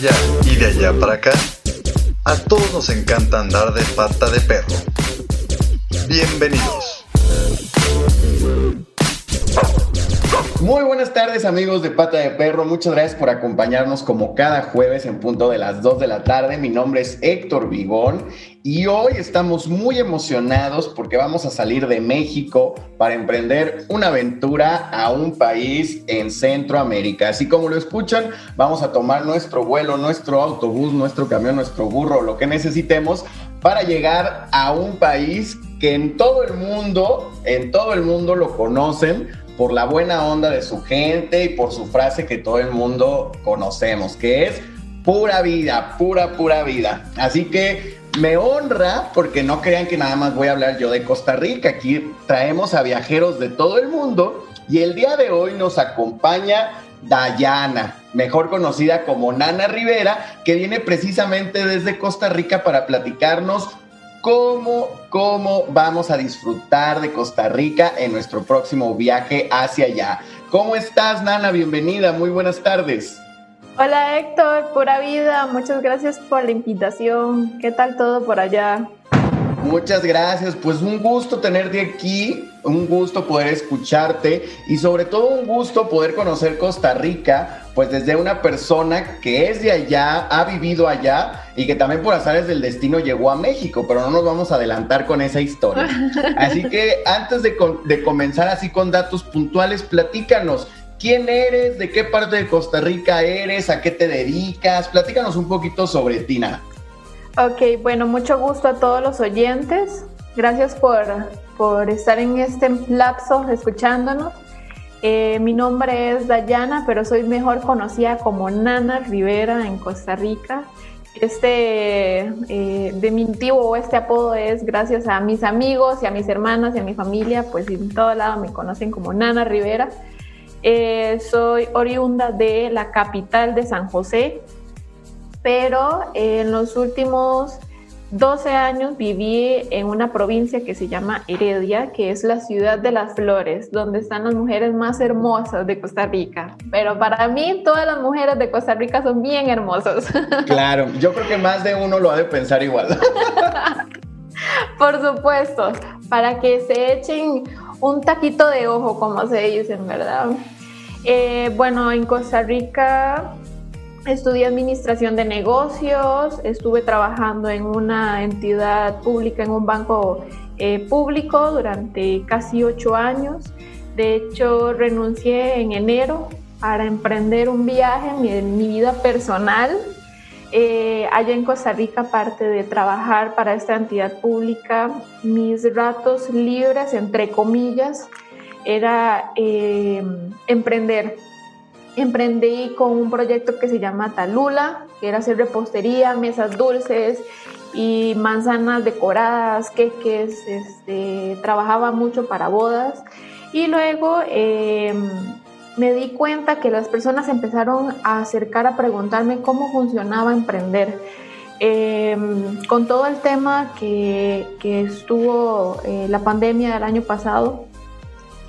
y de allá para acá, a todos nos encanta andar de pata de perro. Bienvenidos. Muy buenas tardes amigos de Pata de Perro, muchas gracias por acompañarnos como cada jueves en punto de las 2 de la tarde. Mi nombre es Héctor Vigón y hoy estamos muy emocionados porque vamos a salir de México para emprender una aventura a un país en Centroamérica. Así como lo escuchan, vamos a tomar nuestro vuelo, nuestro autobús, nuestro camión, nuestro burro, lo que necesitemos para llegar a un país que en todo el mundo, en todo el mundo lo conocen por la buena onda de su gente y por su frase que todo el mundo conocemos, que es pura vida, pura, pura vida. Así que me honra porque no crean que nada más voy a hablar yo de Costa Rica. Aquí traemos a viajeros de todo el mundo y el día de hoy nos acompaña Dayana, mejor conocida como Nana Rivera, que viene precisamente desde Costa Rica para platicarnos cómo, cómo vamos a disfrutar de Costa Rica en nuestro próximo viaje hacia allá. ¿Cómo estás, Nana? Bienvenida, muy buenas tardes. Hola Héctor, pura vida, muchas gracias por la invitación. ¿Qué tal todo por allá? Muchas gracias, pues un gusto tenerte aquí, un gusto poder escucharte y sobre todo un gusto poder conocer Costa Rica, pues desde una persona que es de allá, ha vivido allá y que también por azares del destino llegó a México, pero no nos vamos a adelantar con esa historia. Así que antes de, de comenzar así con datos puntuales, platícanos. ¿Quién eres? ¿De qué parte de Costa Rica eres? ¿A qué te dedicas? Platícanos un poquito sobre Tina. Ok, bueno, mucho gusto a todos los oyentes. Gracias por, por estar en este lapso escuchándonos. Eh, mi nombre es Dayana, pero soy mejor conocida como Nana Rivera en Costa Rica. Este eh, diminutivo o este apodo es gracias a mis amigos y a mis hermanas y a mi familia, pues en todo lado me conocen como Nana Rivera. Eh, soy oriunda de la capital de San José, pero en los últimos 12 años viví en una provincia que se llama Heredia, que es la ciudad de las flores, donde están las mujeres más hermosas de Costa Rica. Pero para mí todas las mujeres de Costa Rica son bien hermosas. Claro, yo creo que más de uno lo ha de pensar igual. Por supuesto, para que se echen un taquito de ojo, como se dice, ¿verdad? Eh, bueno, en Costa Rica Estudié administración de negocios, estuve trabajando en una entidad pública, en un banco eh, público durante casi ocho años. De hecho, renuncié en enero para emprender un viaje en mi, vida personal. Eh, allá en Costa Rica, aparte de trabajar para esta entidad pública, mis ratos libres, entre comillas, era eh, emprender. Emprendí con un proyecto que se llama Talula, que era hacer repostería, mesas dulces y manzanas decoradas, queques, este, trabajaba mucho para bodas. Y luego em, me di cuenta que las personas empezaron a acercar a preguntarme cómo funcionaba emprender. Em, con todo el tema que, estuvo eh, la pandemia del año pasado,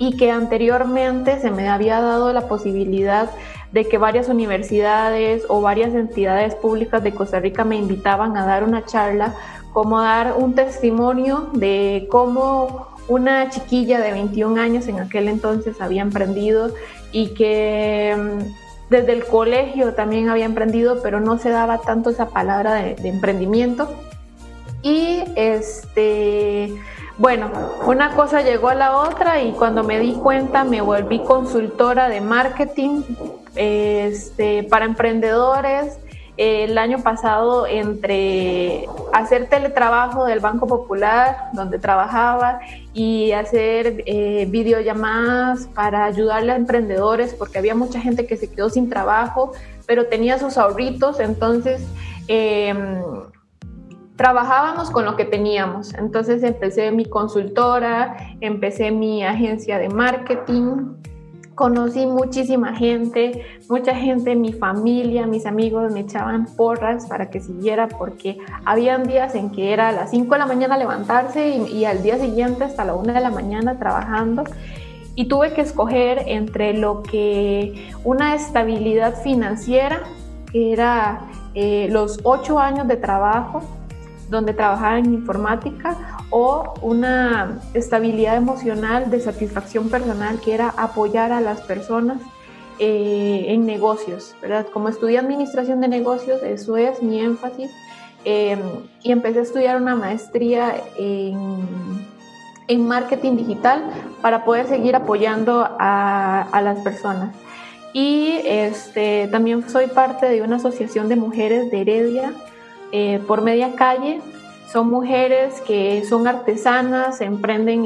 y que anteriormente se me había dado la posibilidad de que varias universidades o varias entidades públicas de Costa Rica me invitaban a dar una charla, como dar un testimonio de cómo una chiquilla de 21 años en aquel entonces había emprendido y que mm, desde el colegio también había emprendido, pero no se daba tanto esa palabra de, emprendimiento. Y este bueno, una cosa llegó a la otra y cuando me di cuenta me volví consultora de marketing este, para emprendedores. El año pasado, entre hacer teletrabajo del Banco Popular, donde trabajaba, y hacer eh, videollamadas para ayudarle a emprendedores, porque había mucha gente que se quedó sin trabajo, pero tenía sus ahorritos, entonces em, trabajábamos con lo que teníamos. Entonces empecé mi consultora, empecé mi agencia de marketing, conocí muchísima gente, mucha gente, mi familia, mis amigos me echaban porras para que siguiera porque habían días en que era a las 5 de la mañana levantarse y, al día siguiente hasta la 1 de la mañana trabajando. Y tuve que escoger entre lo que una estabilidad financiera que era eh, los ocho años de trabajo donde trabajaba en informática o una estabilidad emocional de satisfacción personal que era apoyar a las personas eh, en negocios, ¿verdad? Como estudié administración de negocios, eso es mi énfasis, eh, y empecé a estudiar una maestría en, en, marketing digital para poder seguir apoyando a, a las personas. Y este, también soy parte de una asociación de mujeres de Heredia, eh, por media calle. Son mujeres que son artesanas, emprenden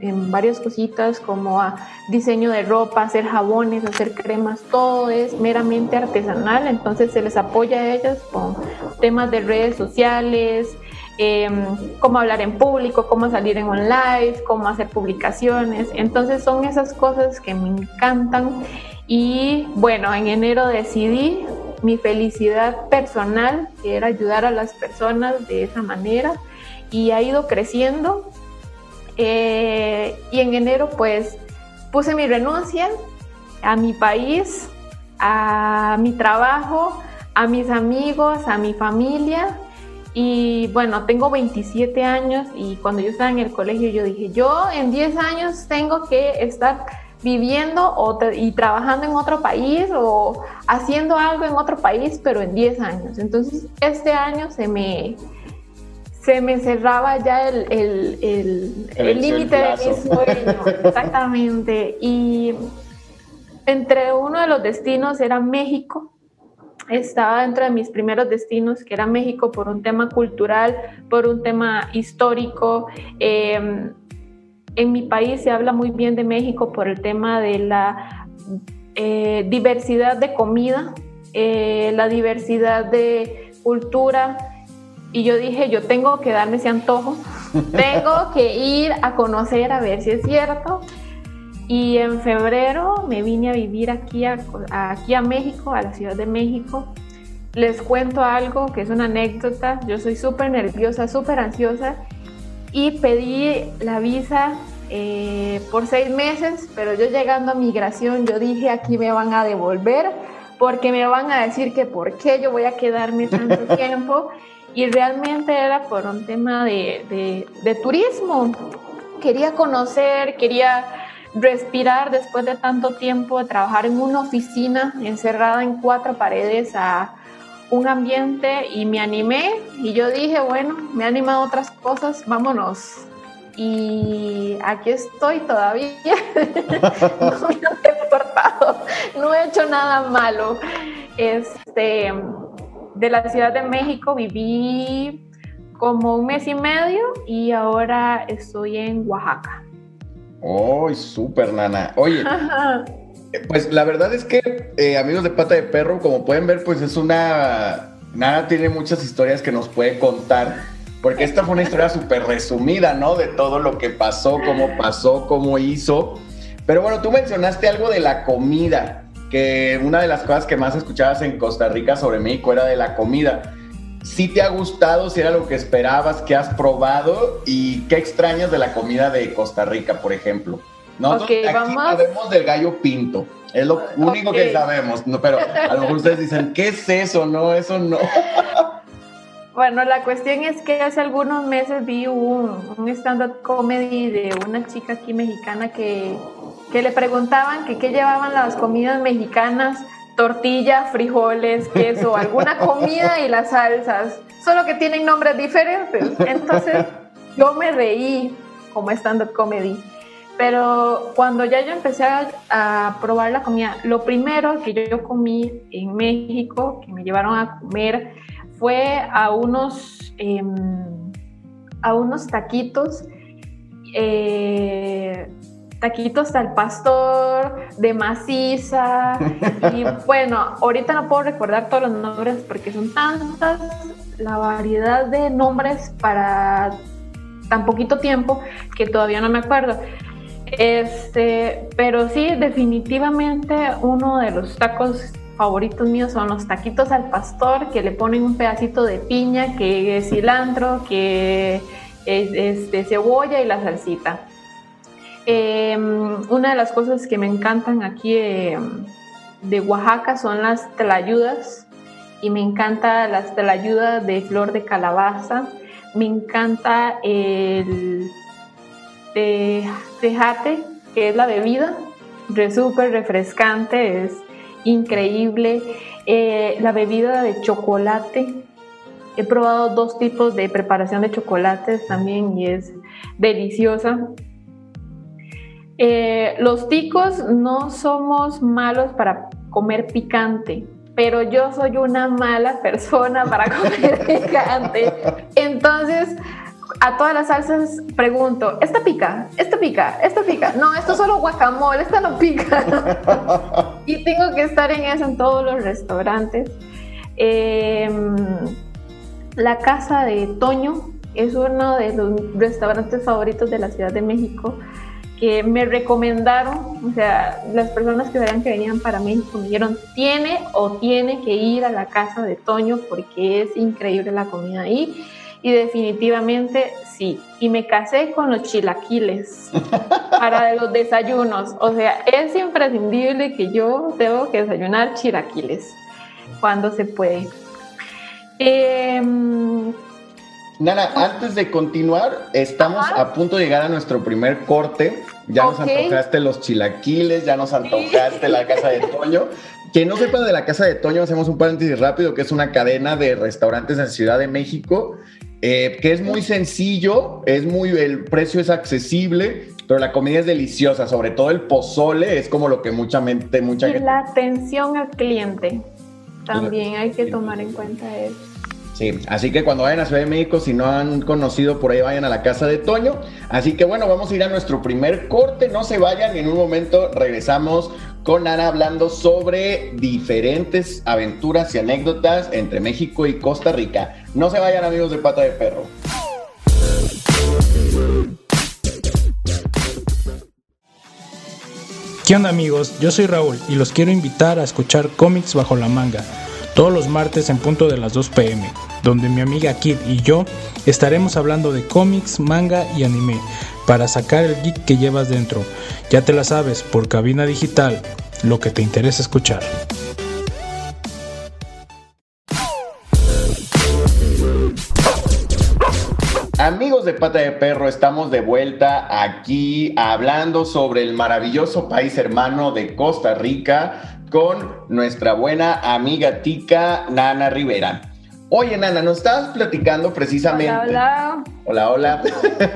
en, varias cositas como a diseño de ropa, hacer jabones, hacer cremas, todo es meramente artesanal, entonces se les apoya a ellas con temas de redes sociales, em, cómo hablar en público, cómo salir en un live, cómo hacer publicaciones. Entonces son esas cosas que me encantan. Y bueno, en enero decidí mi felicidad personal, que era ayudar a las personas de esa manera, y ha ido creciendo. Eh, y en enero pues puse mi renuncia a mi país, a mi trabajo, a mis amigos, a mi familia. Y bueno, tengo 27 años y cuando yo estaba en el colegio yo dije, yo en 10 años tengo que estar viviendo o y trabajando en otro país o haciendo algo en otro país, pero en 10 años. Entonces, este año se me, se me cerraba ya el límite de mi sueño. Exactamente. Y entre uno de los destinos era México. Estaba dentro de mis primeros destinos, que era México, por un tema cultural, por un tema histórico. Eh, en mi país se habla muy bien de México por el tema de la eh, diversidad de comida, eh, la diversidad de cultura. Y yo dije, yo tengo que darme ese antojo, tengo que ir a conocer a ver si es cierto. Y en febrero me vine a vivir aquí a, aquí a México, a la Ciudad de México. Les cuento algo que es una anécdota. Yo soy súper nerviosa, súper ansiosa y pedí la visa eh, por seis meses, pero yo llegando a migración, yo dije aquí me van a devolver porque me van a decir que por qué yo voy a quedarme tanto tiempo y realmente era por un tema de, de, turismo. Quería conocer, quería respirar después de tanto tiempo de trabajar en una oficina encerrada en cuatro paredes a un ambiente y me animé y yo dije, bueno, me han animado otras cosas, vámonos. Y aquí estoy todavía. no me he no he hecho nada malo. Este, de la Ciudad de México viví como un mes y medio y ahora estoy en Oaxaca. ¡Oh, súper, nana! Oye, pues la verdad es que, eh, amigos de Pata de Perro, como pueden ver, pues es una... Nada tiene muchas historias que nos puede contar, porque esta fue una historia súper resumida, ¿no? De todo lo que pasó, cómo pasó, cómo hizo. Pero bueno, tú mencionaste algo de la comida, que una de las cosas que más escuchabas en Costa Rica sobre México era de la comida. ¿Sí te ha gustado? ¿Si era lo que esperabas? ¿Qué has probado? ¿Y qué extrañas de la comida de Costa Rica, por ejemplo? Nosotros aquí sabemos del gallo pinto. Es lo único que sabemos, no, pero a lo mejor ustedes dicen, ¿qué es eso? No, eso no. Bueno, la cuestión es que hace algunos meses vi un, un stand-up comedy de una chica aquí mexicana que, que le preguntaban que qué llevaban las comidas mexicanas, tortilla, frijoles, queso, alguna comida y las salsas, solo que tienen nombres diferentes. Entonces yo me reí como stand-up comedy pero cuando ya yo empecé a, probar la comida, lo primero que yo comí en México, que me llevaron a comer, fue a unos, em, a unos taquitos, eh, taquitos al pastor, de maciza, y bueno, ahorita no puedo recordar todos los nombres porque son tantas la variedad de nombres para tan poquito tiempo que todavía no me acuerdo. Este, pero sí, definitivamente uno de los tacos favoritos míos son los taquitos al pastor, que le ponen un pedacito de piña, que es cilantro, que es, este, cebolla y la salsita. Em, una de las cosas que me encantan aquí de Oaxaca son las tlayudas, y me encanta la, la ayuda de flor de calabaza, me encanta el tejate, que es la bebida, súper refrescante, es increíble. Eh, la bebida de chocolate, he probado dos tipos de preparación de chocolates también y es deliciosa. Eh, los ticos no somos malos para comer picante, pero yo soy una mala persona para comer picante. Entonces, a todas las salsas pregunto, ¿esta pica? ¿Esta pica? ¿Esta pica? No, esto es solo guacamole, esta no pica. y tengo que estar en eso en todos los restaurantes. Em, la casa de Toño es uno de los restaurantes favoritos de la Ciudad de México que me recomendaron, o sea, las personas que veían que venían para México me dijeron, tiene o tiene que ir a la casa de Toño porque es increíble la comida ahí. Y definitivamente sí. Y me casé con los chilaquiles para los desayunos. O sea, es imprescindible que yo tengo que desayunar chilaquiles cuando se puede. Eh, Nana, antes de continuar, estamos a punto de llegar a nuestro primer corte. Ya nos antojaste los chilaquiles, ya nos antojaste la casa de Toño. Que no sepa de la casa de Toño, hacemos un paréntesis rápido, que es una cadena de restaurantes en Ciudad de México, eh, que es muy sencillo, es muy, el precio es accesible, pero la comida es deliciosa, sobre todo el pozole es como lo que mucha mente, mucha y La atención al cliente, también hay que tomar en cuenta eso. Sí, así que cuando vayan a Ciudad de México, si no han conocido por ahí, vayan a la casa de Toño. Así que bueno, vamos a ir a nuestro primer corte, no se vayan y en un momento regresamos con Ana hablando sobre diferentes aventuras y anécdotas entre México y Costa Rica. No se vayan amigos de Pata de Perro. ¿Qué onda amigos? Yo soy Raúl y los quiero invitar a escuchar cómics bajo la manga todos los martes en punto de las 2 pm, donde mi amiga Kid y yo estaremos hablando de cómics, manga y anime para sacar el geek que llevas dentro. Ya te la sabes, por cabina digital, lo que te interesa escuchar. Amigos de Pata de Perro, estamos de vuelta aquí hablando sobre el maravilloso país hermano de Costa Rica, con nuestra buena amiga tica Nana Rivera. Oye, Nana, nos estabas platicando precisamente. Hola, hola. Hola,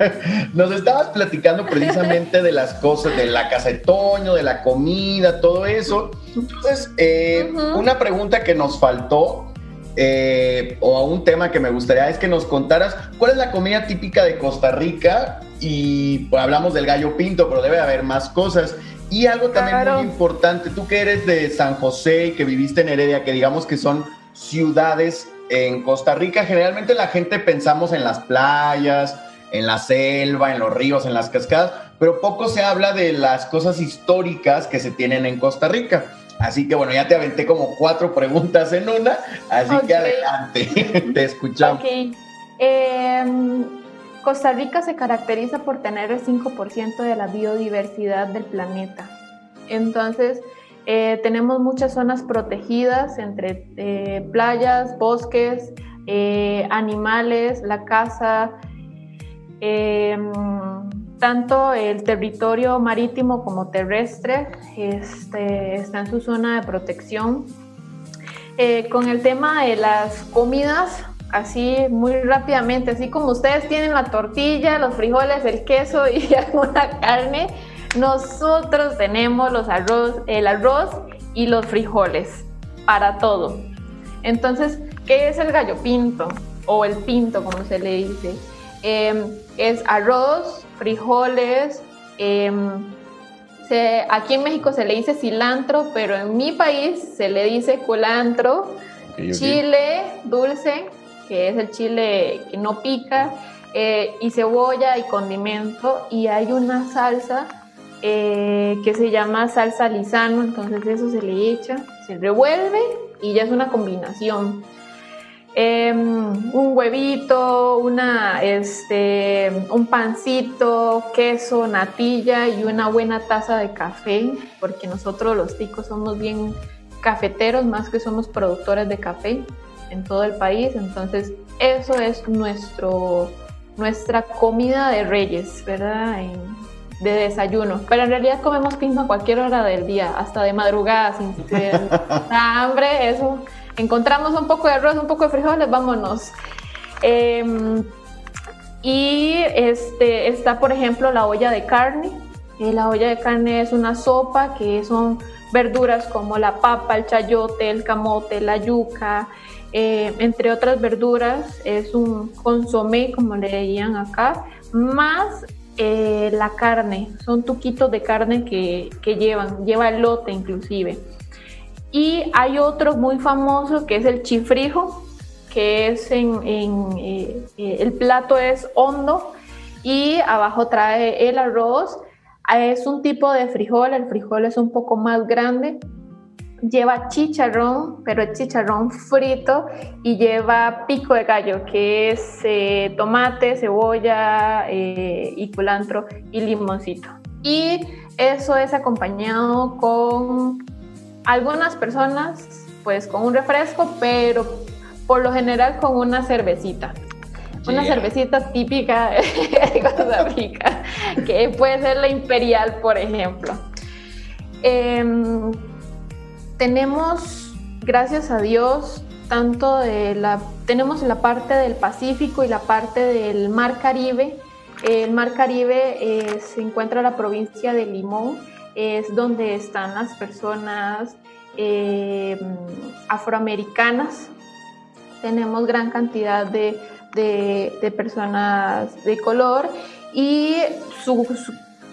nos estabas platicando precisamente de las cosas, de la casa de Toño, de la comida, todo eso. Entonces, eh, una pregunta que nos faltó, eh, o un tema que me gustaría es que nos contaras cuál es la comida típica de Costa Rica. Y pues, hablamos del gallo pinto, pero debe haber más cosas. Y algo también muy importante, tú que eres de San José y que viviste en Heredia, que digamos que son ciudades en Costa Rica, generalmente la gente pensamos en las playas, en la selva, en los ríos, en las cascadas, pero poco se habla de las cosas históricas que se tienen en Costa Rica. Así que bueno, ya te aventé como cuatro preguntas en una, así que adelante, te escuchamos. Okay. Em, Costa Rica se caracteriza por tener el 5% de la biodiversidad del planeta. Entonces, eh, tenemos muchas zonas protegidas entre eh, playas, bosques, eh, animales, la casa, em, tanto el territorio marítimo como terrestre este, está en su zona de protección. con el tema de las comidas, así muy rápidamente, así como ustedes tienen la tortilla, los frijoles, el queso y alguna carne, nosotros tenemos los arroz, el arroz y los frijoles para todo. Entonces, ¿qué es el gallo pinto? O el pinto, como se le dice. Em, es arroz, frijoles, em, aquí en México se le dice cilantro, pero en mi país se le dice culantro, chile dulce, que es el chile que no pica, eh, y cebolla y condimento, y hay una salsa eh, que se llama salsa lisano, entonces eso se le echa, se revuelve y ya es una combinación. Em, un huevito, una, este, un pancito, queso, natilla y una buena taza de café, porque nosotros los ticos somos bien cafeteros más que somos productores de café en todo el país. Entonces, eso es nuestro, nuestra comida de reyes, ¿verdad? De desayuno. Pero en realidad comemos pisma a cualquier hora del día, hasta de madrugada, sin hambre. Eso. Encontramos un poco de arroz, un poco de frijoles, vámonos. Em, y este, está, por ejemplo, la olla de carne. Eh, la olla de carne es una sopa que son verduras como la papa, el chayote, el camote, la yuca, eh, entre otras verduras. Es un consomé, como le decían acá, más eh, la carne. Son tuquitos de carne que, que llevan, lleva elote inclusive. Y hay otro muy famoso que es el chifrijo, que es en, eh, eh, el plato es hondo y abajo trae el arroz. Es un tipo de frijol, el frijol es un poco más grande. Lleva chicharrón, pero es chicharrón frito y lleva pico de gallo, que es eh, tomate, cebolla y culantro y limoncito. Y eso es acompañado con algunas personas, pues con un refresco, pero por lo general con una cervecita. Una cervecita típica de Costa Rica, que puede ser la imperial, por ejemplo. Em, tenemos, gracias a Dios, tanto de la, tenemos la parte del Pacífico y la parte del Mar Caribe. El Mar Caribe eh, se encuentra en la provincia de Limón, es donde están las personas em, afroamericanas tenemos gran cantidad de, personas de color y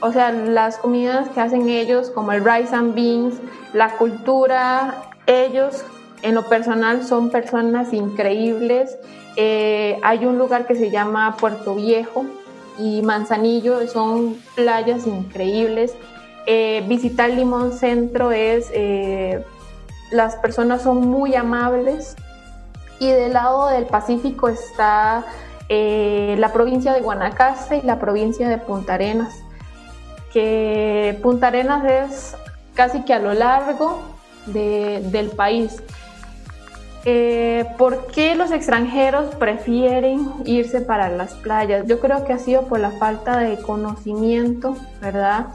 o sea, las comidas que hacen ellos, como el rice and beans, la cultura, ellos en lo personal son personas increíbles. Eh, hay un lugar que se llama Puerto Viejo y Manzanillo, son playas increíbles. Eh, visitar Limón Centro es, eh, las personas son muy amables, y del lado del Pacífico está la provincia de Guanacaste y la provincia de Punta Arenas, que Punta Arenas es casi que a lo largo del país. Eh, ¿Por qué los extranjeros prefieren irse para las playas? Yo creo que ha sido por la falta de conocimiento, ¿verdad?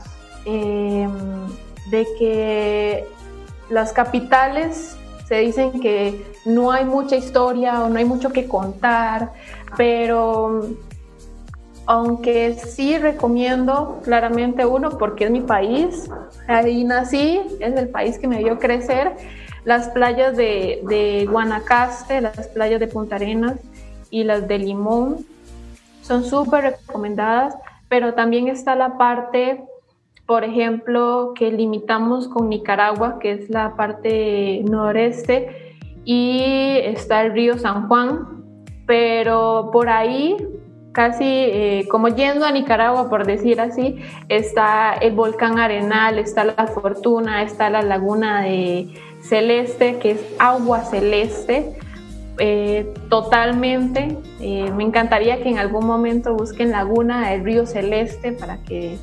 Eh, de que las capitales se dicen que no hay mucha historia o no hay mucho que contar, pero aunque sí recomiendo claramente uno porque es mi país, ahí nací, es el país que me vio crecer, las playas de, Guanacaste, las playas de Punta Arenas y las de Limón son súper recomendadas, pero también está la parte por ejemplo, que limitamos con Nicaragua, que es la parte noreste, y está el río San Juan, pero por ahí, casi eh, como yendo a Nicaragua, por decir así, está el volcán Arenal, está la Fortuna, está la laguna de Celeste, que es agua celeste. Eh, totalmente. Eh, me encantaría que en algún momento busquen Laguna del Río Celeste para que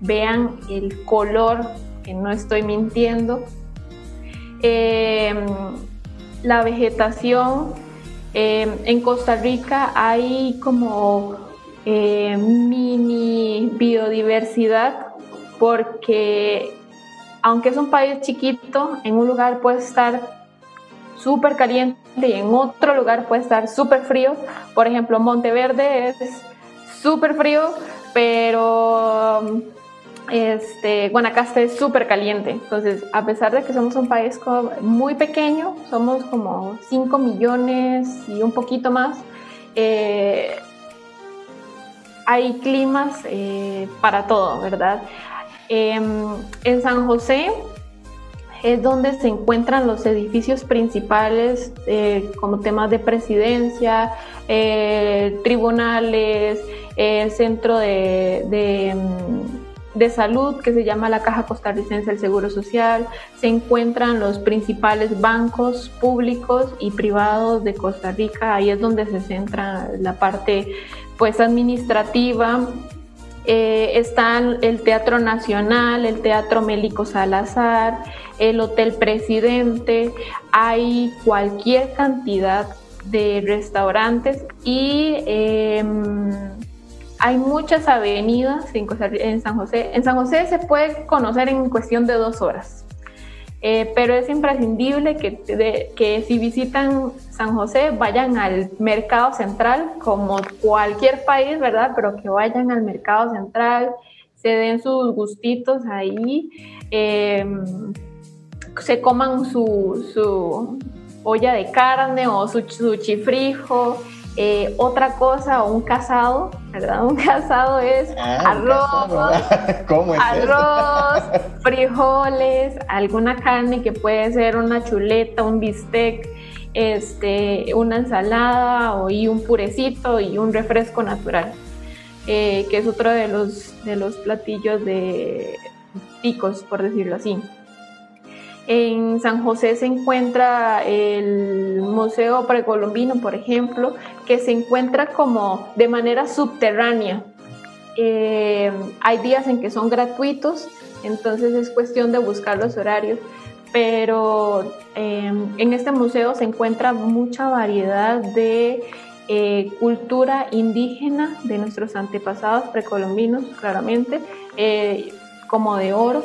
vean el color, que no estoy mintiendo. La vegetación, em, en Costa Rica hay como em, mini biodiversidad porque aunque es un país chiquito, en un lugar puede estar súper caliente y en otro lugar puede estar súper frío. Por ejemplo, Monteverde es súper frío, pero este, Guanacaste es súper caliente. Entonces, a pesar de que somos un país muy pequeño, somos como 5 millones y un poquito más, eh, hay climas eh, para todo, ¿verdad? Em, en San José es donde se encuentran los edificios principales eh, como temas de presidencia, tribunales, centro de de salud que se llama la Caja Costarricense del Seguro Social. Se encuentran los principales bancos públicos y privados de Costa Rica. Ahí es donde se centra la parte pues administrativa. Eh, están el Teatro Nacional, el Teatro Mélico Salazar, el Hotel Presidente, hay cualquier cantidad de restaurantes y em, hay muchas avenidas en, San José. En San José se puede conocer en cuestión de dos horas. Eh, pero es imprescindible que, que si visitan San José vayan al mercado central, como cualquier país, ¿verdad? Pero que vayan al mercado central, se den sus gustitos ahí, em, se coman su, su, olla de carne o su, su chifrijo eh, otra cosa un casado, ¿verdad? Un casado es ah, arroz, arroz, frijoles, alguna carne que puede ser una chuleta, un bistec, este, una ensalada o, y un purecito y un refresco natural, eh, que es otro de los, de los platillos de picos, por decirlo así. En San José se encuentra el Museo Precolombino, por ejemplo, que se encuentra como de manera subterránea. Eh, hay días en que son gratuitos, entonces es cuestión de buscar los horarios, pero eh, en este museo se encuentra mucha variedad de eh, cultura indígena de nuestros antepasados precolombinos, claramente, como de oro,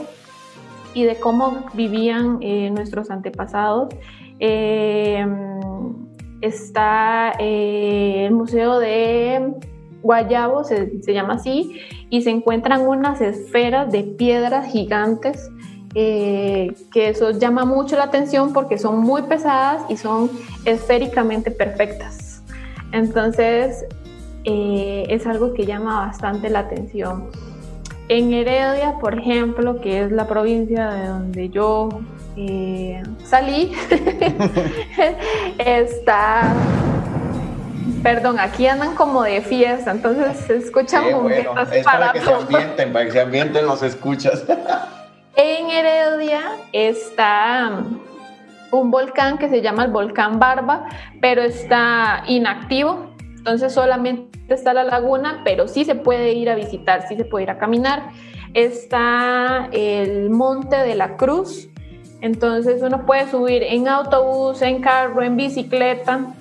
y de cómo vivían eh, nuestros antepasados. Eh, está eh, el Museo de Guayabo, se, llama así, y se encuentran unas esferas de piedras gigantes que eso llama mucho la atención porque son muy pesadas y son esféricamente perfectas. Entonces, es algo que llama bastante la atención. En Heredia, por ejemplo, que es la provincia de donde yo eh, salí, está Perdón, aquí andan como de fiesta, entonces se escuchan sí, bueno, es para, que se ambienten, para que se ambienten los escuchas. en Heredia está un volcán que se llama el volcán Barba, pero está inactivo, entonces solamente está la laguna, pero sí se puede ir a visitar, sí se puede ir a caminar. Está el Monte de la Cruz, entonces uno puede subir en autobús, en carro, en bicicleta.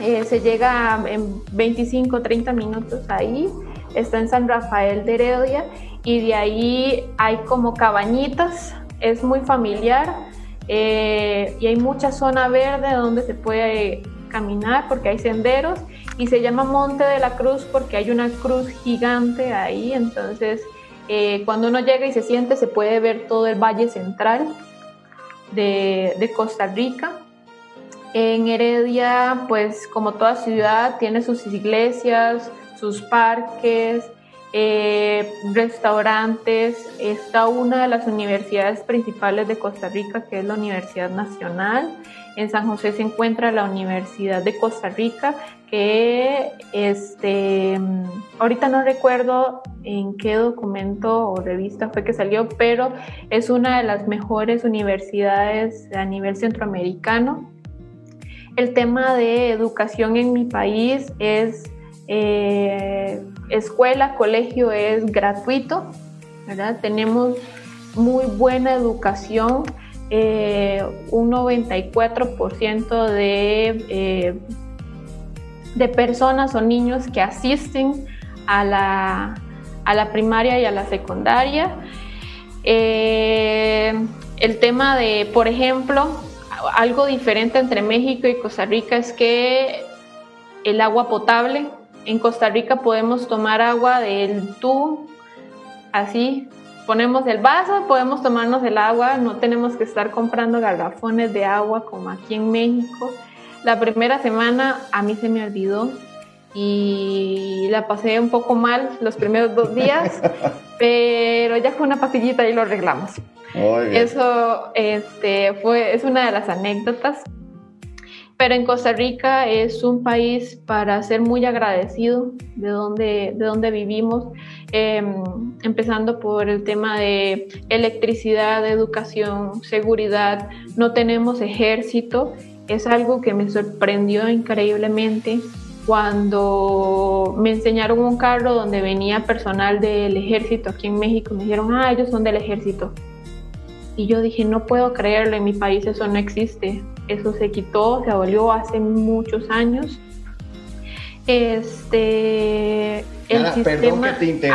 Eh, se llega en 25, 30 minutos ahí. Está en San Rafael de Heredia y de ahí hay como cabañitas. Es muy familiar eh, y hay mucha zona verde donde se puede caminar porque hay senderos y se llama Monte de la Cruz porque hay una cruz gigante ahí, entonces eh, cuando uno llega y se siente se puede ver todo el valle central de, de Costa Rica. En Heredia, pues como toda ciudad, tiene sus iglesias, sus parques, eh, restaurantes. Está una de las universidades principales de Costa Rica, que es la Universidad Nacional. En San José se encuentra la Universidad de Costa Rica, que este, ahorita no recuerdo en qué documento o revista fue que salió, pero es una de las mejores universidades a nivel centroamericano. El tema de educación en mi país es eh, escuela, colegio es gratuito. Tenemos muy buena educación, eh, un 94% de, eh, de personas o niños que asisten a la, a la primaria y a la secundaria. el tema de, por ejemplo, algo diferente entre México y Costa Rica es que el agua potable en Costa Rica podemos tomar agua del tubo, así, ponemos el vaso, podemos tomarnos el agua, no tenemos que estar comprando garrafones de agua como aquí en México. La primera semana a mí se me olvidó y la pasé un poco mal los primeros dos días, pero ya con una pastillita y lo arreglamos. Eso este, fue, es una de las anécdotas pero en Costa Rica es un país para ser muy agradecido de donde, de donde vivimos, em, empezando por el tema de electricidad, educación, seguridad. No tenemos ejército, es algo que me sorprendió increíblemente. cuando me enseñaron un carro donde venía personal del ejército aquí en México, me dijeron, ah, ellos son del ejército. Y yo dije, no puedo creerlo, en mi país eso no existe. Eso se quitó, se abolió hace muchos años. Este, el sistema... Perdón que te,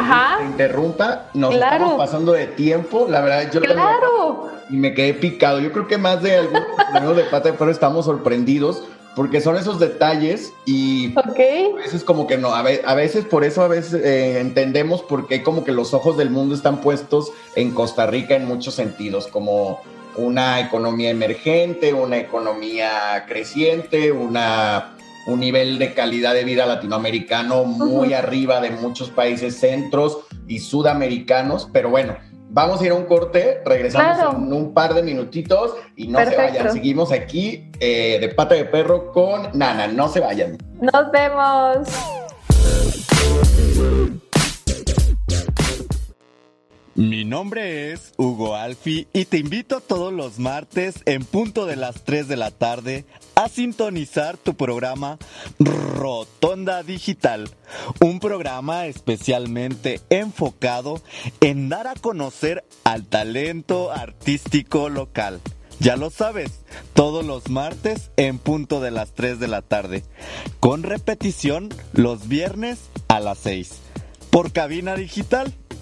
interrumpa, nos estamos pasando de tiempo, la verdad yo claro. y me quedé picado. Yo creo que más de algunos de pata de perro estamos sorprendidos porque son esos detalles y a veces como que no, a, veces por eso a veces eh, entendemos por qué como que los ojos del mundo están puestos en Costa Rica en muchos sentidos, como una economía emergente, una economía creciente, una, un nivel de calidad de vida latinoamericano muy arriba de muchos países centros y sudamericanos, pero bueno, Vamos a ir a un corte, regresamos en un par de minutitos y no se vayan. Seguimos aquí eh, de pata de perro con Nana, no se vayan. Nos vemos. Mi nombre es Hugo Alfi y te invito todos los martes en punto de las 3 de la tarde a sintonizar tu programa Rotonda Digital, un programa especialmente enfocado en dar a conocer al talento artístico local. Ya lo sabes, todos los martes en punto de las 3 de la tarde, con repetición los viernes a las 6, por cabina digital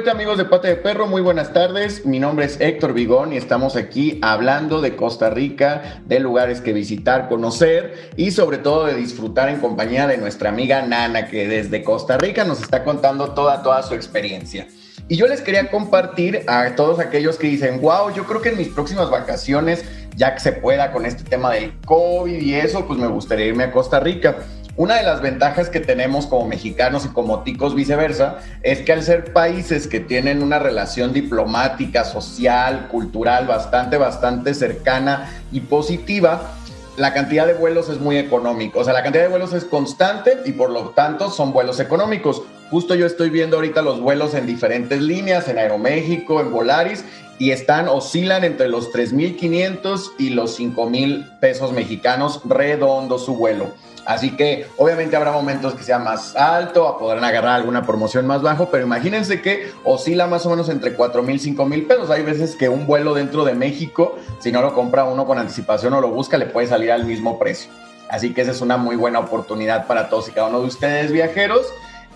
Vuelta amigos de Pata de Perro, muy buenas tardes. Mi nombre es Héctor Vigón y estamos aquí hablando de Costa Rica, de lugares que visitar, conocer y sobre todo de disfrutar en compañía de nuestra amiga Nana que desde Costa Rica nos está contando toda, toda su experiencia. Y yo les quería compartir a todos aquellos que dicen, wow, yo creo que en mis próximas vacaciones, ya que se pueda con este tema del COVID y eso, pues me gustaría irme a Costa Rica. Una de las ventajas que tenemos como mexicanos y como ticos viceversa es que al ser países que tienen una relación diplomática, social, cultural bastante, bastante cercana y positiva, la cantidad de vuelos es muy económica. O sea, la cantidad de vuelos es constante y por lo tanto son vuelos económicos. Justo yo estoy viendo ahorita los vuelos en diferentes líneas, en Aeroméxico, en Volaris, y están, oscilan entre los 3.500 y los 5.000 pesos mexicanos, redondo su vuelo. Así que obviamente habrá momentos que sea más alto, podrán agarrar alguna promoción más bajo, pero imagínense que oscila más o menos entre 4 mil, 5 mil pesos. Hay veces que un vuelo dentro de México, si no lo compra uno con anticipación o lo busca, le puede salir al mismo precio. Así que esa es una muy buena oportunidad para todos y cada uno de ustedes viajeros.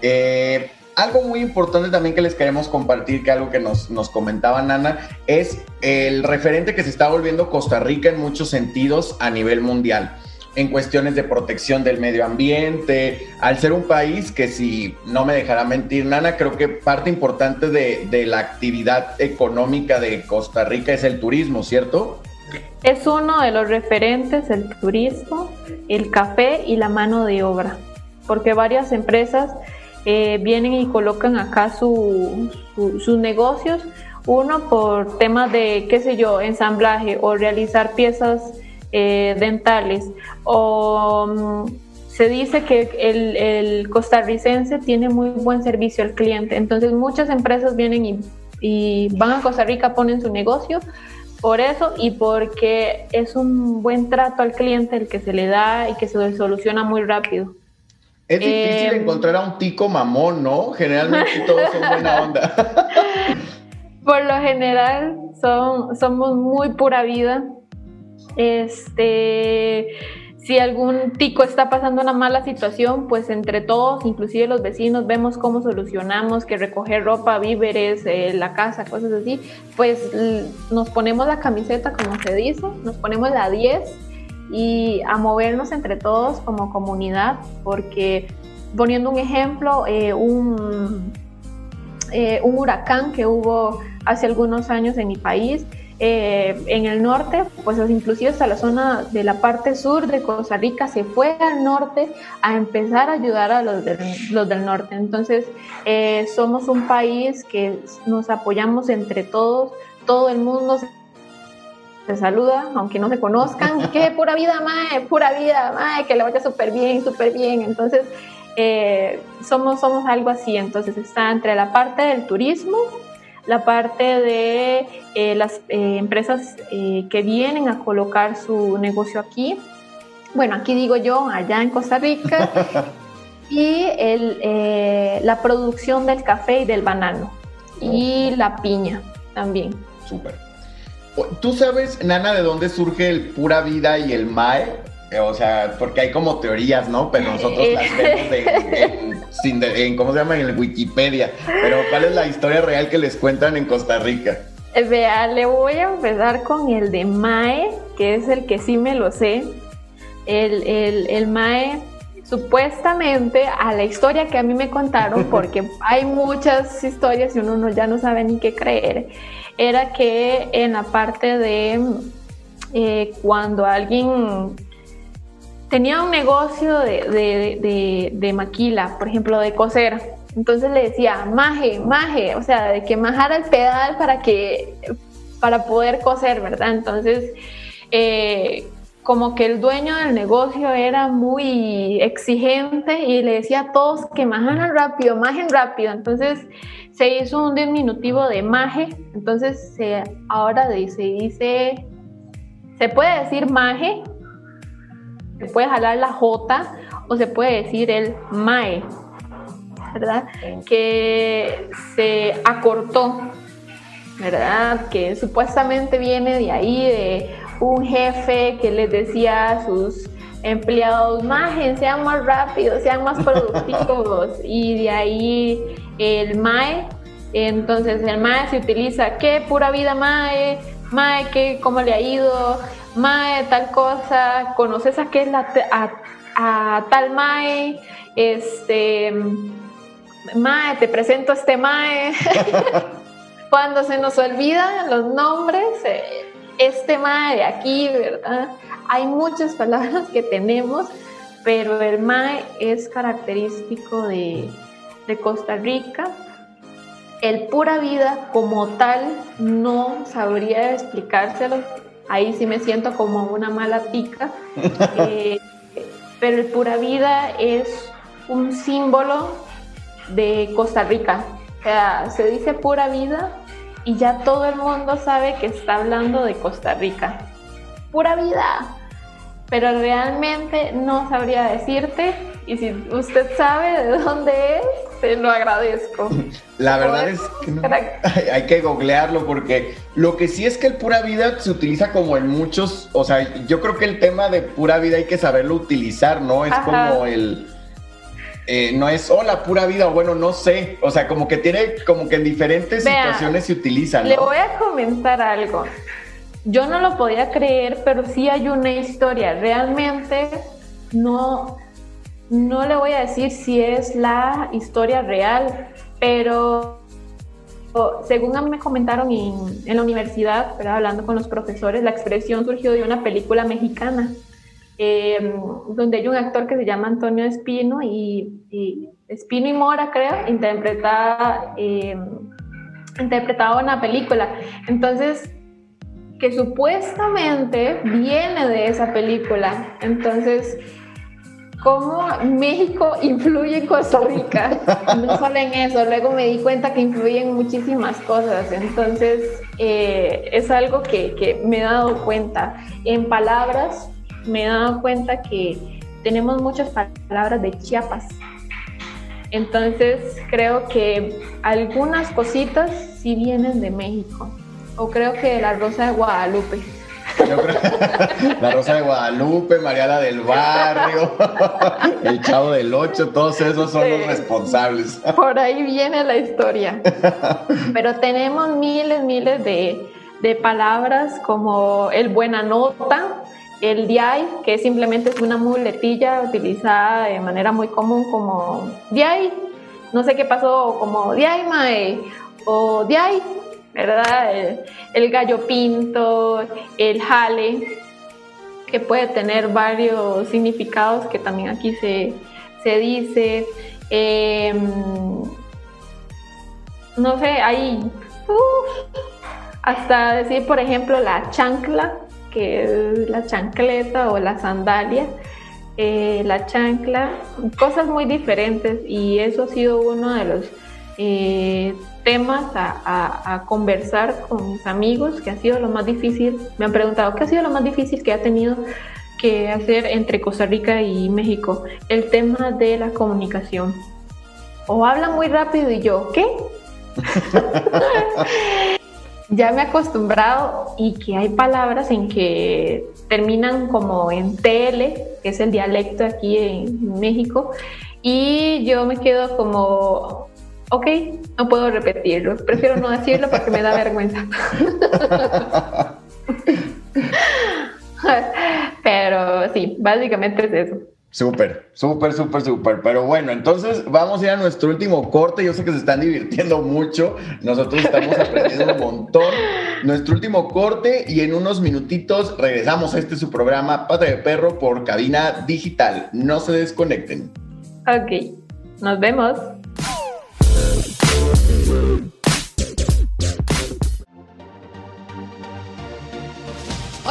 Eh, algo muy importante también que les queremos compartir, que algo que nos, nos comentaba Nana, es el referente que se está volviendo Costa Rica en muchos sentidos a nivel mundial en cuestiones de protección del medio ambiente, al ser un país que si no me dejará mentir, Nana, creo que parte importante de, la actividad económica de Costa Rica es el turismo, ¿cierto? Es uno de los referentes el turismo, el café y la mano de obra, porque varias empresas eh, vienen y colocan acá sus negocios, uno por temas de, qué sé yo, ensamblaje o realizar piezas eh, dentales o mm, se dice que el, costarricense tiene muy buen servicio al cliente. Entonces muchas empresas vienen y, van a Costa Rica, ponen su negocio por eso y porque es un buen trato al cliente el que se le da y que se soluciona muy rápido. Es difícil em, encontrar a un tico mamón, ¿no? Generalmente todos son buena onda. por lo general son, somos muy pura vida este, si algún tico está pasando una mala situación, pues entre todos, inclusive los vecinos, vemos cómo solucionamos, que recoger ropa, víveres, eh, la casa, cosas así, pues nos ponemos la camiseta, como se dice, nos ponemos la 10 y a movernos entre todos como comunidad, porque poniendo un ejemplo, eh, un, eh, un huracán que hubo hace algunos años en mi país, eh, en el norte, pues inclusive hasta la zona de la parte sur de Costa Rica se fue al norte a empezar a ayudar a los del, los del norte. Entonces, eh, somos un país que nos apoyamos entre todos, todo el mundo se saluda, aunque no se conozcan, que pura vida, mae, pura vida, mae, que le vaya súper bien, súper bien. Entonces, eh, somos, somos algo así. Entonces, está entre la parte del turismo, la parte de eh, las eh, empresas que vienen a colocar su negocio aquí. Bueno, aquí digo yo, allá en Costa Rica. y el, la producción del café y del banano. Y la piña también. Súper. ¿Tú sabes, Nana, de dónde surge el pura vida y el MAE? Eh, o sea, porque hay como teorías, ¿no? Pero nosotros las vemos en, ¿cómo se llama? En Wikipedia. Pero ¿cuál es la historia real que les cuentan en Costa Rica? Eh, vea, le voy a empezar con el de MAE, que es el que sí me lo sé. El, el, el MAE, supuestamente, a la historia que a mí me contaron, porque hay muchas historias y uno ya no sabe ni qué creer era que en la parte de eh, cuando alguien tenía un negocio de, maquila, por ejemplo, de coser, entonces le decía, maje, maje, o sea, de que majara el pedal para que, para poder coser, ¿verdad? Entonces, eh, como que el dueño del negocio era muy exigente y le decía a todos que majaran rápido, majen rápido. Entonces, se hizo un diminutivo de maje, entonces ahora se dice, se puede decir maje, se puede jalar la J o se puede decir el mae, ¿verdad? Que se acortó, ¿verdad? Que supuestamente viene de ahí, de un jefe que les decía a sus empleados, majen, sean más rápidos, sean más productivos, y de ahí el MAE. Entonces el MAE se utiliza, ¿qué pura vida MAE? MAE, ¿qué, ¿cómo le ha ido? MAE, tal cosa, ¿conoces a qué es la a, tal MAE? Este, MAE, te presento a este MAE. Cuando se nos olvidan los nombres, eh, este MAE de aquí, ¿verdad? Hay muchas palabras que tenemos, pero el MAE es característico de, de Costa Rica. El pura vida como tal no sabría explicárselo. Ahí sí me siento como una mala tica. Eh, pero el pura vida es un símbolo de Costa Rica. O sea, se dice pura vida y ya todo el mundo sabe que está hablando de Costa Rica. Pura vida. Pero realmente no sabría decirte y si usted sabe de dónde es, te lo agradezco. La verdad es que hay que googlearlo porque lo que sí es que el pura vida se utiliza como en muchos, o sea, yo creo que el tema de pura vida hay que saberlo utilizar, ¿no? Es como el... Eh, no es hola pura vida, bueno, no sé, o sea, como que tiene, como que en diferentes situaciones se utiliza. ¿no? Le voy a comentar algo. Yo no lo podía creer, pero sí hay una historia. Realmente no, no le voy a decir si es la historia real, pero según a mí me comentaron en, la universidad, hablando con los profesores, la expresión surgió de una película mexicana, em, donde hay un actor que se llama Antonio Espino y, Espino y Mora, creo, interpreta, eh, película. Entonces, que supuestamente viene de esa película. Entonces, cómo México influye en Costa Rica. No solo en eso, luego me di cuenta que influye en muchísimas cosas. Entonces, eh, es algo que, que, me he dado cuenta. En palabras, me he dado cuenta que tenemos muchas palabras de Chiapas. Entonces, creo que algunas cositas sí vienen de México. O creo que la Rosa de Guadalupe la Rosa de Guadalupe, Mariala del Barrio, el Chavo del Ocho, todos esos son los responsables. Por ahí viene la historia. Pero tenemos miles, miles de, de palabras como el buena nota, el diay, que simplemente es una muletilla utilizada de manera muy común como diay, no sé qué pasó, como diay mae, o diay, ¿verdad? El, gallo pinto, el jale, que puede tener varios significados que también aquí se, dice. Em, no sé, hay, hasta decir, por ejemplo, la chancla, que es la chancleta o la sandalia, eh, la chancla, cosas muy diferentes y eso ha sido uno de los eh, temas a, conversar con mis amigos, que ha sido lo más difícil. Me han preguntado, ¿qué ha sido lo más difícil que ha tenido que hacer entre Costa Rica y México? El tema de la comunicación. O hablan muy rápido y yo, ¿qué? ya me he acostumbrado y que hay palabras en que terminan como en TL, que es el dialecto aquí en México, y yo me quedo como, ok, no puedo repetirlo, prefiero no decirlo porque me da vergüenza. Pero sí, básicamente es eso. Súper, súper, súper, súper. Pero bueno, entonces vamos a ir a nuestro último corte. Yo sé que se están divirtiendo mucho. Nosotros estamos aprendiendo un montón. Nuestro último corte y en unos minutitos regresamos a este su programa Pata de Perro por cabina digital. No se desconecten. Ok, nos vemos.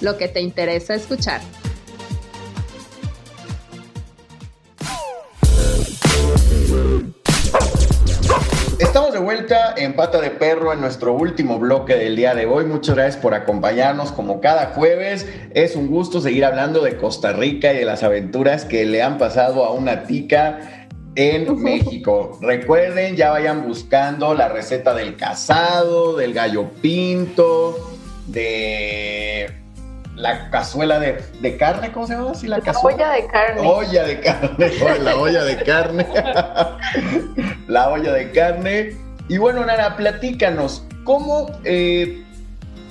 lo que te interesa escuchar. Estamos de vuelta en Pata de Perro en nuestro último bloque del día de hoy. Muchas gracias por acompañarnos como cada jueves. Es un gusto seguir hablando de Costa Rica y de las aventuras que le han pasado a una tica en México. Recuerden, ya vayan buscando la receta del casado, del gallo pinto, de la cazuela de, carne, ¿cómo se llama así la, cazuela? olla de carne. Olla de carne, la olla de carne. la olla de carne. Y bueno, Nara, platícanos, ¿cómo eh,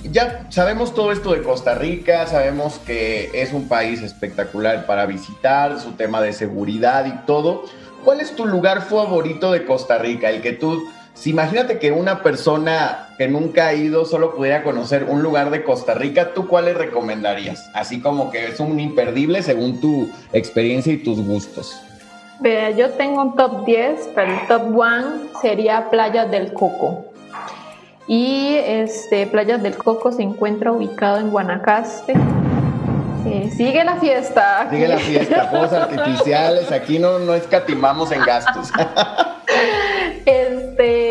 ya sabemos todo esto de Costa Rica, sabemos que es un país espectacular para visitar, su tema de seguridad y todo. ¿Cuál es tu lugar favorito de Costa Rica? El que tú si imagínate que una persona que nunca ha ido solo pudiera conocer un lugar de Costa Rica, ¿tú cuál le recomendarías? Así como que es un imperdible según tu experiencia y tus gustos. Vea, yo tengo un top 10, pero el top 1 sería Playa del Coco. Y este, Playas del Coco se encuentra ubicado en Guanacaste. Eh, sigue la fiesta. Sigue la fiesta, juegos artificiales, aquí no, no escatimamos en gastos. este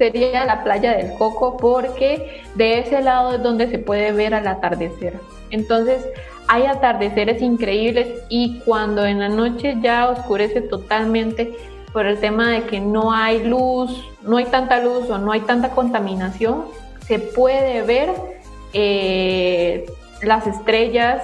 sería la playa del Coco porque de ese lado es donde se puede ver al atardecer. Entonces hay atardeceres increíbles y cuando en la noche ya oscurece totalmente por el tema de que no hay luz, no hay tanta luz o no hay tanta contaminación, se puede ver eh, las estrellas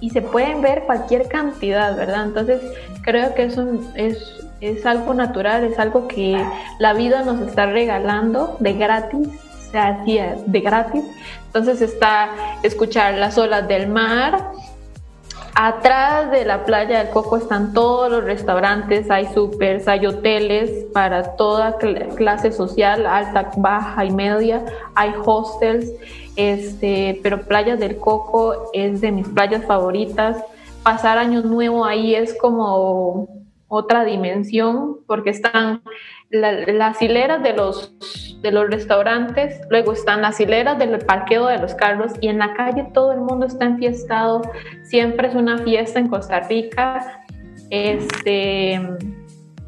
y se pueden ver cualquier cantidad, ¿verdad? Entonces creo que es, es es algo natural, es algo que la vida nos está regalando de gratis, se hacía de gratis. Entonces está escuchar las olas del mar. Atrás de la playa del Coco están todos los restaurantes, hay supers, hay hoteles para toda clase social, alta, baja y media, hay hostels, este, pero Playa del Coco es de mis playas favoritas. Pasar año nuevo ahí es como otra dimensión porque están las hileras de los, de los restaurantes, luego están las hileras del parqueo de los carros y en la calle todo el mundo está enfiestado, siempre es una fiesta en Costa Rica, este,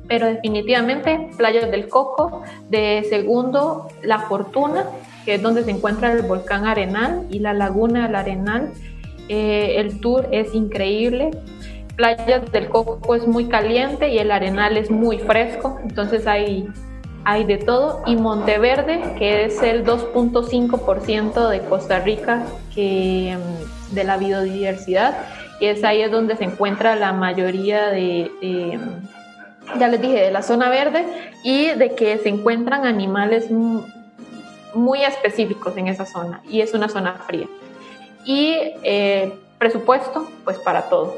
pero definitivamente Playas del Coco, de segundo La Fortuna, que es donde se encuentra el volcán Arenal y la laguna del Arenal, eh, el tour es increíble playas del Coco es muy caliente y el arenal es muy fresco, entonces hay, hay de todo. Y Monteverde, que es el 2.5% de Costa Rica que, mm, de la biodiversidad, y es ahí es donde se encuentra la mayoría de, ya les dije, de la zona verde y de que se encuentran animales muy específicos en esa zona y es una zona fría. Y eh, presupuesto, pues para todo.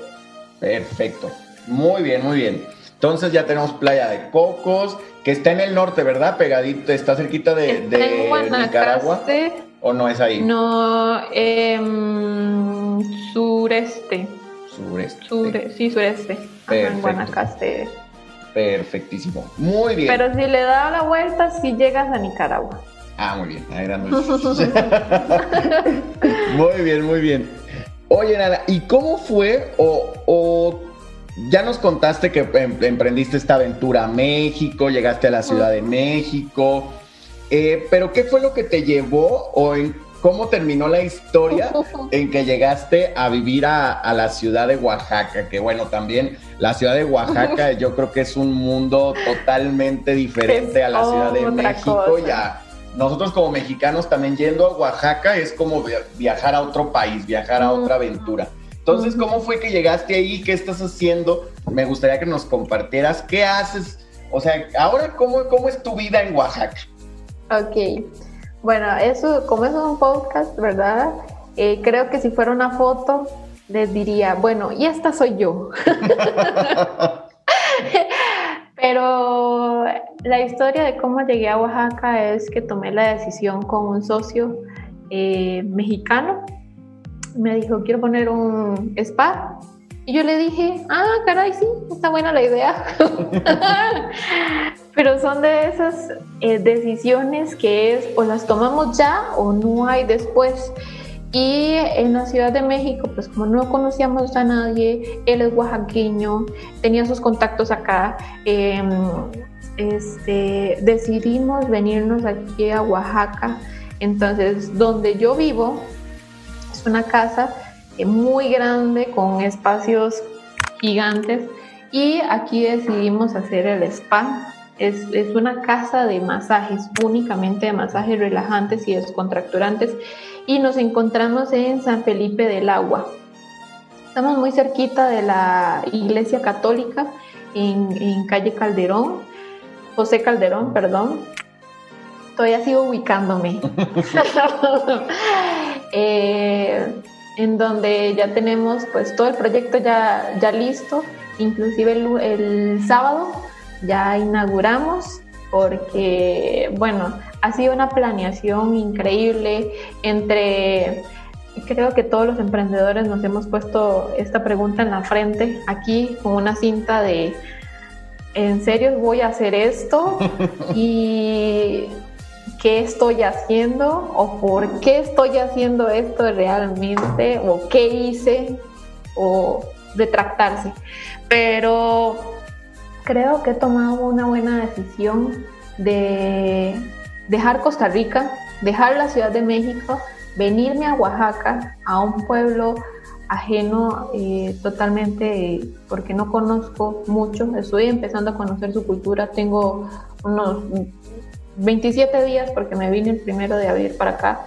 Perfecto. Muy bien, muy bien. Entonces ya tenemos Playa de Cocos, que está en el norte, ¿verdad? Pegadito, está cerquita de, Nicaragua. ¿O no es ahí? No, eh, sureste. Sureste. sí, sureste. en Guanacaste. Perfectísimo. Muy bien. Pero si le da la vuelta, sí llegas a Nicaragua. Ah, muy bien. muy bien, muy bien. Oye, Nada, ¿y cómo fue o, ya nos contaste que em, emprendiste esta aventura a México, llegaste a la Ciudad de México, eh, pero ¿qué fue lo que te llevó o en cómo terminó la historia en que llegaste a vivir a, la ciudad de Oaxaca, que bueno, también la ciudad de Oaxaca yo creo que es un mundo totalmente diferente a la Ciudad de México. Ya, nosotros como mexicanos también yendo a Oaxaca es como viajar a otro país, viajar a otra aventura. Entonces, ¿cómo fue que llegaste ahí? ¿Qué estás haciendo? Me gustaría que nos compartieras qué haces. O sea, ahora, ¿cómo, cómo es tu vida en Oaxaca? Ok. Bueno, eso, como es un podcast, ¿verdad? Eh, creo que si fuera una foto, les diría, bueno, y esta soy yo. Pero la historia de cómo llegué a Oaxaca es que tomé la decisión con un socio eh, mexicano. Me dijo, quiero poner un spa. Y yo le dije, ah, caray, sí, está buena la idea. Pero son de esas eh, decisiones que es o las tomamos ya o no hay después. Y en la Ciudad de México, pues como no conocíamos a nadie, él es oaxaqueño, tenía sus contactos acá, em, este, decidimos venirnos aquí a Oaxaca. Entonces, donde yo vivo es una casa eh, muy grande con espacios gigantes y aquí decidimos hacer el spa es, una casa de masajes, únicamente de masajes relajantes y descontracturantes. Y nos encontramos en San Felipe del Agua. Estamos muy cerquita de la iglesia católica en, calle Calderón, José Calderón, perdón. Todavía sigo ubicándome. Eh, en donde ya tenemos pues todo el proyecto ya, ya listo, inclusive el, el sábado ya inauguramos porque, bueno, ha sido una planeación increíble entre, creo que todos los emprendedores nos hemos puesto esta pregunta en la frente, aquí con una cinta de, ¿en serio voy a hacer esto? y qué estoy haciendo o por qué estoy haciendo esto realmente o qué hice o retractarse. Pero creo que he tomado una buena decisión de dejar Costa Rica, dejar la Ciudad de México, venirme a Oaxaca, a un pueblo ajeno eh, totalmente porque no conozco mucho, estoy empezando a conocer su cultura, tengo unos 27 días porque me vine el primero de abril para acá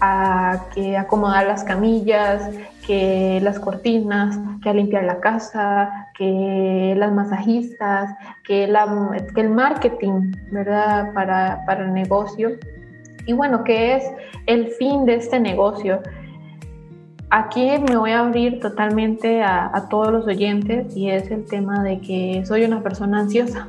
a que acomodar las camillas, que las cortinas, que a limpiar la casa, que las masajistas, que, el marketing, ¿verdad? Para, el negocio. Y bueno, ¿qué es el fin de este negocio? Aquí me voy a abrir totalmente a, a todos los oyentes y es el tema de que soy una persona ansiosa.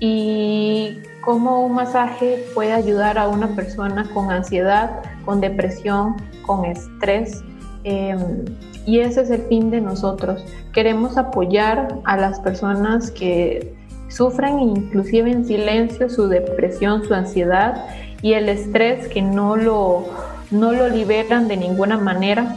Y cómo un masaje puede ayudar a una persona con ansiedad, con depresión, con estrés. Em, y ese es el fin de nosotros. Queremos apoyar a las personas que sufren inclusive en silencio su depresión, su ansiedad y el estrés que no lo, no lo liberan de ninguna manera.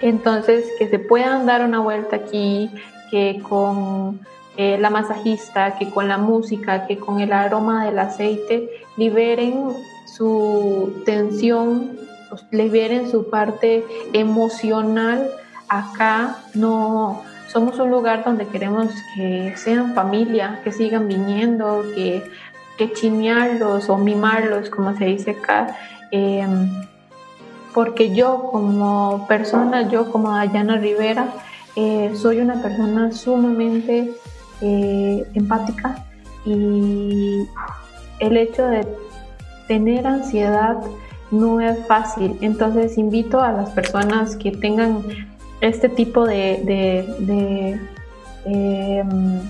Entonces, que se puedan dar una vuelta aquí, que con eh, la masajista, que con la música, que con el aroma del aceite liberen su tensión, pues, liberen su parte emocional. Acá no somos un lugar donde queremos que sean familia, que sigan viniendo, que, que chinearlos o mimarlos, como se dice acá. Em, porque yo como persona, yo como Dayana Rivera, eh, soy una persona sumamente eh, empática y el hecho de tener ansiedad no es fácil. Entonces invito a las personas que tengan este tipo de, de, em,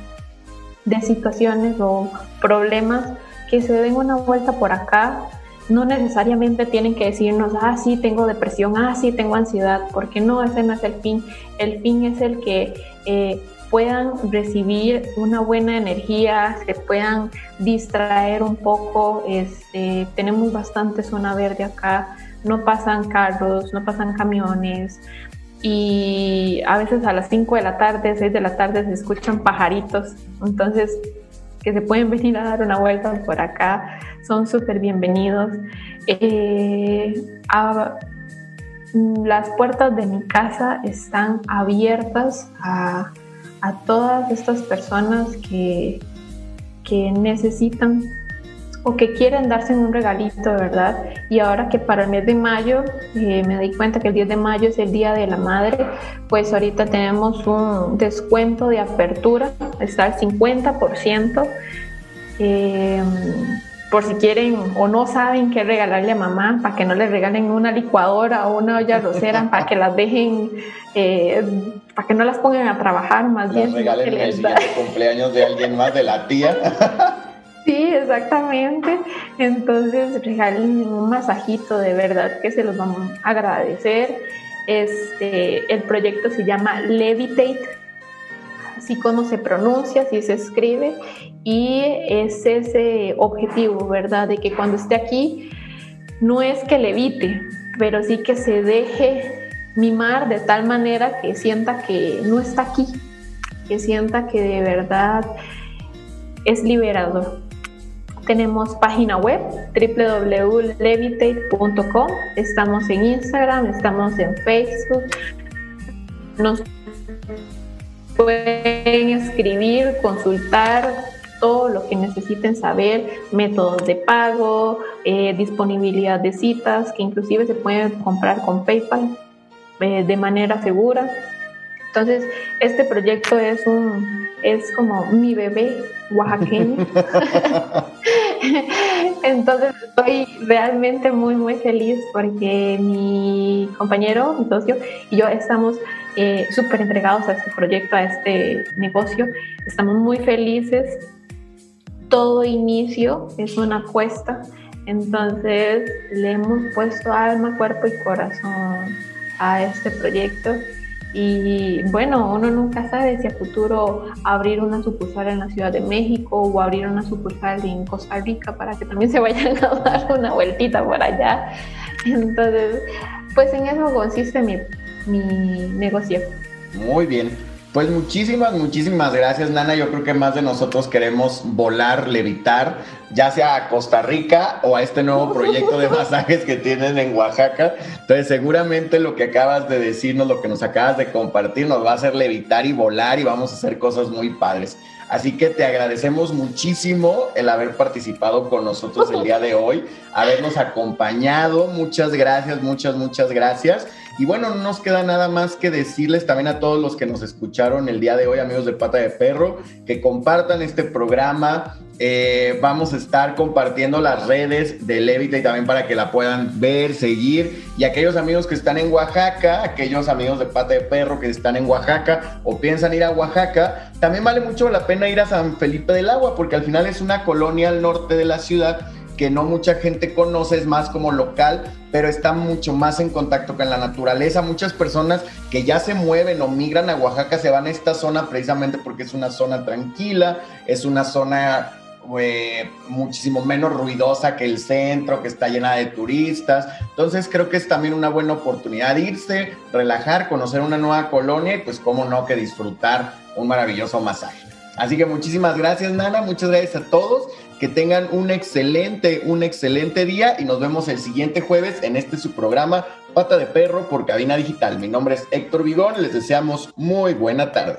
de, situaciones o problemas que se den una vuelta por acá. No necesariamente tienen que decirnos, ah, sí, tengo depresión, ah, sí, tengo ansiedad, porque no, ese no es el fin. El fin es el que eh, puedan recibir una buena energía, se puedan distraer un poco. Este, tenemos bastante zona verde acá, no pasan carros, no pasan camiones y a veces a las 5 de la tarde, 6 de la tarde se escuchan pajaritos. Entonces, que se pueden venir a dar una vuelta por acá, son súper bienvenidos. Eh, las puertas de mi casa están abiertas a a todas estas personas que, que necesitan o que quieren darse un regalito, ¿verdad? Y ahora que para el mes de mayo, eh, me di cuenta que el 10 de mayo es el Día de la Madre, pues ahorita tenemos un descuento de apertura, está al 50%. Eh, por si quieren o no saben qué regalarle a mamá, para que no le regalen una licuadora o una olla rosera, para que las dejen, eh, para que no las pongan a trabajar, más bien. regalen el siguiente cumpleaños de alguien más, de la tía. Sí, exactamente. Entonces regalen un masajito, de verdad que se los vamos a agradecer. Este, el proyecto se llama Levitate, así como se pronuncia, así se escribe, y es ese objetivo, ¿verdad? De que cuando esté aquí, no es que levite, pero sí que se deje mimar de tal manera que sienta que no está aquí, que sienta que de verdad es liberador. Tenemos página web www.levitate.com, estamos en Instagram, estamos en Facebook, pueden escribir, consultar todo lo que necesiten saber, métodos de pago, eh, disponibilidad de citas, que inclusive se pueden comprar con PayPal eh, de manera segura. Entonces, este proyecto es un es como mi bebé oaxaqueño. Entonces, estoy realmente muy muy feliz porque mi compañero, mi socio y yo estamos eh, súper entregados a este proyecto, a este negocio. Estamos muy felices todo inicio es una apuesta, entonces le hemos puesto alma, cuerpo y corazón a este proyecto. Y bueno, uno nunca sabe si a futuro abrir una sucursal en la Ciudad de México o abrir una sucursal en Costa Rica para que también se vayan a dar una vueltita por allá. Entonces, pues en eso consiste mi, mi negocio. Muy bien. Pues muchísimas, muchísimas gracias, Nana. Yo creo que más de nosotros queremos volar, levitar, ya sea a Costa Rica o a este nuevo proyecto de masajes que tienen en Oaxaca. Entonces, seguramente lo que acabas de decirnos, lo que nos acabas de compartir, nos va a hacer levitar y volar y vamos a hacer cosas muy padres. Así que te agradecemos muchísimo el haber participado con nosotros el día de hoy, habernos acompañado. Muchas gracias, muchas, muchas gracias. Y bueno, no nos queda nada más que decirles también a todos los que nos escucharon el día de hoy, amigos de Pata de Perro, que compartan este programa. Eh, vamos a estar compartiendo las redes de Levita y también para que la puedan ver, seguir. Y aquellos amigos que están en Oaxaca, aquellos amigos de Pata de Perro que están en Oaxaca o piensan ir a Oaxaca, también vale mucho la pena ir a San Felipe del Agua porque al final es una colonia al norte de la ciudad que no mucha gente conoce, es más como local, pero está mucho más en contacto con la naturaleza. Muchas personas que ya se mueven o migran a Oaxaca se van a esta zona precisamente porque es una zona tranquila, es una zona eh, muchísimo menos ruidosa que el centro, que está llena de turistas. Entonces creo que es también una buena oportunidad de irse, relajar, conocer una nueva colonia y pues cómo no que disfrutar un maravilloso masaje. Así que muchísimas gracias Nana, muchas gracias a todos que tengan un excelente, un excelente día y nos vemos el siguiente jueves en este su programa Pata de Perro por Cabina Digital. Mi nombre es Héctor Vigón, les deseamos muy buena tarde.